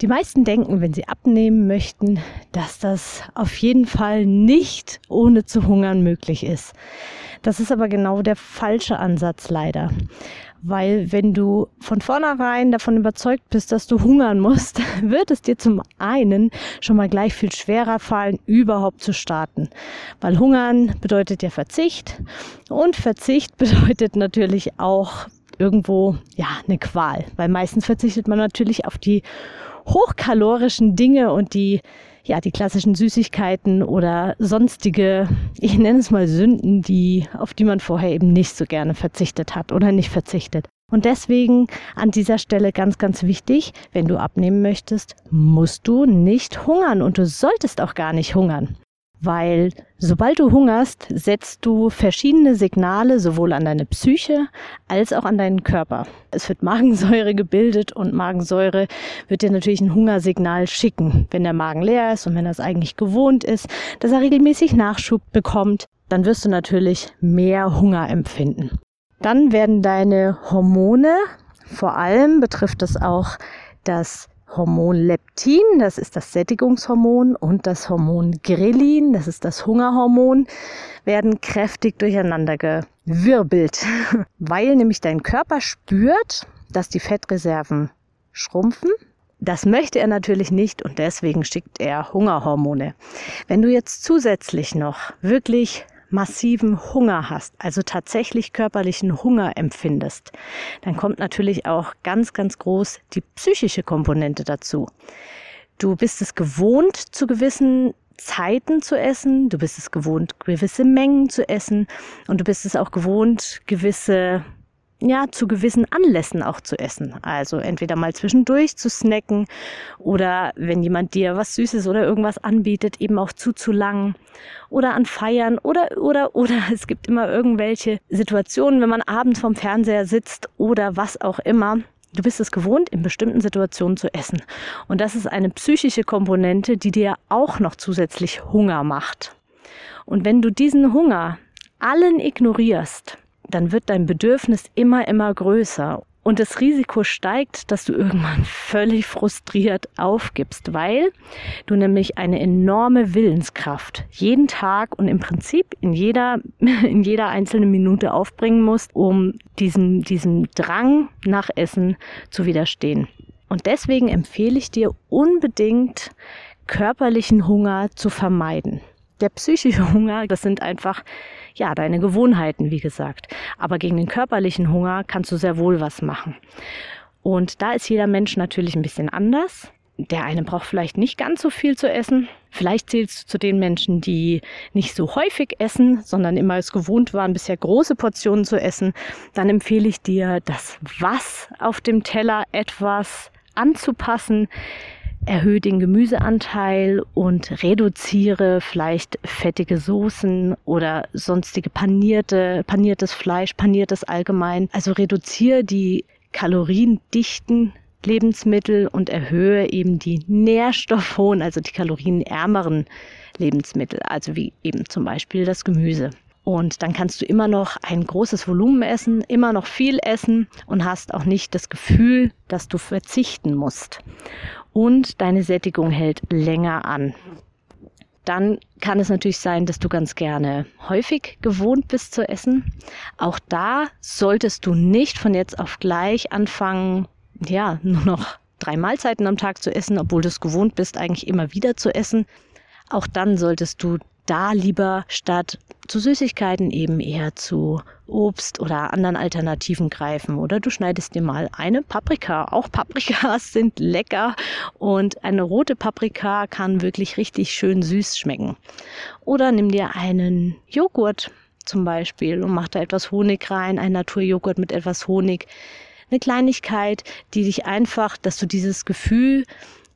Die meisten denken, wenn sie abnehmen möchten, dass das auf jeden Fall nicht ohne zu hungern möglich ist. Das ist aber genau der falsche Ansatz leider. Weil wenn du von vornherein davon überzeugt bist, dass du hungern musst, wird es dir zum einen schon mal gleich viel schwerer fallen, überhaupt zu starten. Weil hungern bedeutet ja Verzicht und Verzicht bedeutet natürlich auch irgendwo ja eine Qual, weil meistens verzichtet man natürlich auf die hochkalorischen Dinge und die ja, die klassischen Süßigkeiten oder sonstige, ich nenne es mal Sünden, die, auf die man vorher eben nicht so gerne verzichtet hat oder nicht verzichtet. Und deswegen an dieser Stelle ganz, ganz wichtig, wenn du abnehmen möchtest, musst du nicht hungern und du solltest auch gar nicht hungern weil sobald du hungerst, setzt du verschiedene Signale sowohl an deine Psyche als auch an deinen Körper. Es wird Magensäure gebildet und Magensäure wird dir natürlich ein Hungersignal schicken. Wenn der Magen leer ist und wenn das eigentlich gewohnt ist, dass er regelmäßig Nachschub bekommt, dann wirst du natürlich mehr Hunger empfinden. Dann werden deine Hormone, vor allem betrifft es auch das Hormon Leptin, das ist das Sättigungshormon, und das Hormon Grelin, das ist das Hungerhormon, werden kräftig durcheinander gewirbelt, weil nämlich dein Körper spürt, dass die Fettreserven schrumpfen. Das möchte er natürlich nicht und deswegen schickt er Hungerhormone. Wenn du jetzt zusätzlich noch wirklich massiven Hunger hast, also tatsächlich körperlichen Hunger empfindest, dann kommt natürlich auch ganz, ganz groß die psychische Komponente dazu. Du bist es gewohnt, zu gewissen Zeiten zu essen, du bist es gewohnt, gewisse Mengen zu essen und du bist es auch gewohnt, gewisse ja, zu gewissen Anlässen auch zu essen. Also entweder mal zwischendurch zu snacken oder wenn jemand dir was Süßes oder irgendwas anbietet, eben auch zuzulangen oder an Feiern oder, oder, oder es gibt immer irgendwelche Situationen, wenn man abends vorm Fernseher sitzt oder was auch immer. Du bist es gewohnt, in bestimmten Situationen zu essen. Und das ist eine psychische Komponente, die dir auch noch zusätzlich Hunger macht. Und wenn du diesen Hunger allen ignorierst, dann wird dein Bedürfnis immer, immer größer. Und das Risiko steigt, dass du irgendwann völlig frustriert aufgibst, weil du nämlich eine enorme Willenskraft jeden Tag und im Prinzip in jeder, in jeder einzelnen Minute aufbringen musst, um diesem, diesem Drang nach Essen zu widerstehen. Und deswegen empfehle ich dir unbedingt, körperlichen Hunger zu vermeiden. Der psychische Hunger, das sind einfach ja, deine Gewohnheiten, wie gesagt. Aber gegen den körperlichen Hunger kannst du sehr wohl was machen. Und da ist jeder Mensch natürlich ein bisschen anders. Der eine braucht vielleicht nicht ganz so viel zu essen. Vielleicht zählst du zu den Menschen, die nicht so häufig essen, sondern immer es gewohnt waren, bisher große Portionen zu essen. Dann empfehle ich dir, das Was auf dem Teller etwas anzupassen erhöhe den Gemüseanteil und reduziere vielleicht fettige Soßen oder sonstige panierte, paniertes Fleisch, paniertes allgemein. Also reduziere die kaloriendichten Lebensmittel und erhöhe eben die nährstoffhohen, also die kalorienärmeren Lebensmittel, also wie eben zum Beispiel das Gemüse. Und dann kannst du immer noch ein großes Volumen essen, immer noch viel essen und hast auch nicht das Gefühl, dass du verzichten musst und deine Sättigung hält länger an. Dann kann es natürlich sein, dass du ganz gerne häufig gewohnt bist zu essen. Auch da solltest du nicht von jetzt auf gleich anfangen, ja, nur noch drei Mahlzeiten am Tag zu essen, obwohl du es gewohnt bist, eigentlich immer wieder zu essen. Auch dann solltest du da lieber statt zu Süßigkeiten eben eher zu Obst oder anderen Alternativen greifen. Oder du schneidest dir mal eine Paprika. Auch Paprikas sind lecker und eine rote Paprika kann wirklich richtig schön süß schmecken. Oder nimm dir einen Joghurt zum Beispiel und mach da etwas Honig rein, ein Naturjoghurt mit etwas Honig. Eine Kleinigkeit, die dich einfach, dass du dieses Gefühl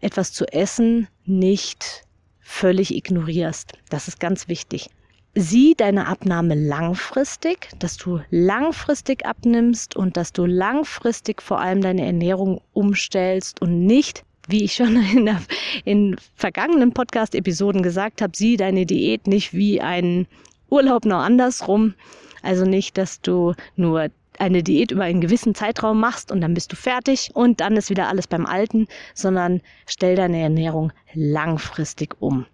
etwas zu essen nicht völlig ignorierst. Das ist ganz wichtig. Sieh deine Abnahme langfristig, dass du langfristig abnimmst und dass du langfristig vor allem deine Ernährung umstellst und nicht, wie ich schon in, der, in vergangenen Podcast-Episoden gesagt habe, sieh deine Diät nicht wie einen Urlaub noch andersrum. Also nicht, dass du nur eine Diät über einen gewissen Zeitraum machst und dann bist du fertig und dann ist wieder alles beim Alten, sondern stell deine Ernährung langfristig um.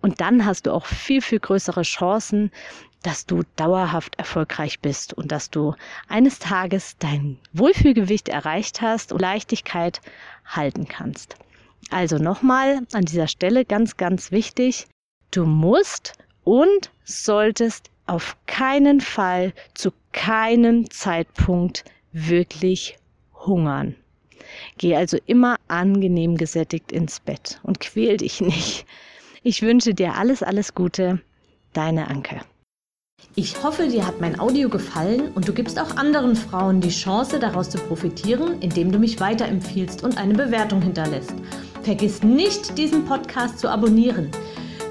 Und dann hast du auch viel, viel größere Chancen, dass du dauerhaft erfolgreich bist und dass du eines Tages dein Wohlfühlgewicht erreicht hast und Leichtigkeit halten kannst. Also nochmal an dieser Stelle ganz, ganz wichtig, du musst und solltest auf keinen Fall zu keinem Zeitpunkt wirklich hungern. Geh also immer angenehm gesättigt ins Bett und quäl dich nicht. Ich wünsche dir alles, alles Gute. Deine Anke. Ich hoffe, dir hat mein Audio gefallen und du gibst auch anderen Frauen die Chance, daraus zu profitieren, indem du mich weiterempfiehlst und eine Bewertung hinterlässt. Vergiss nicht, diesen Podcast zu abonnieren.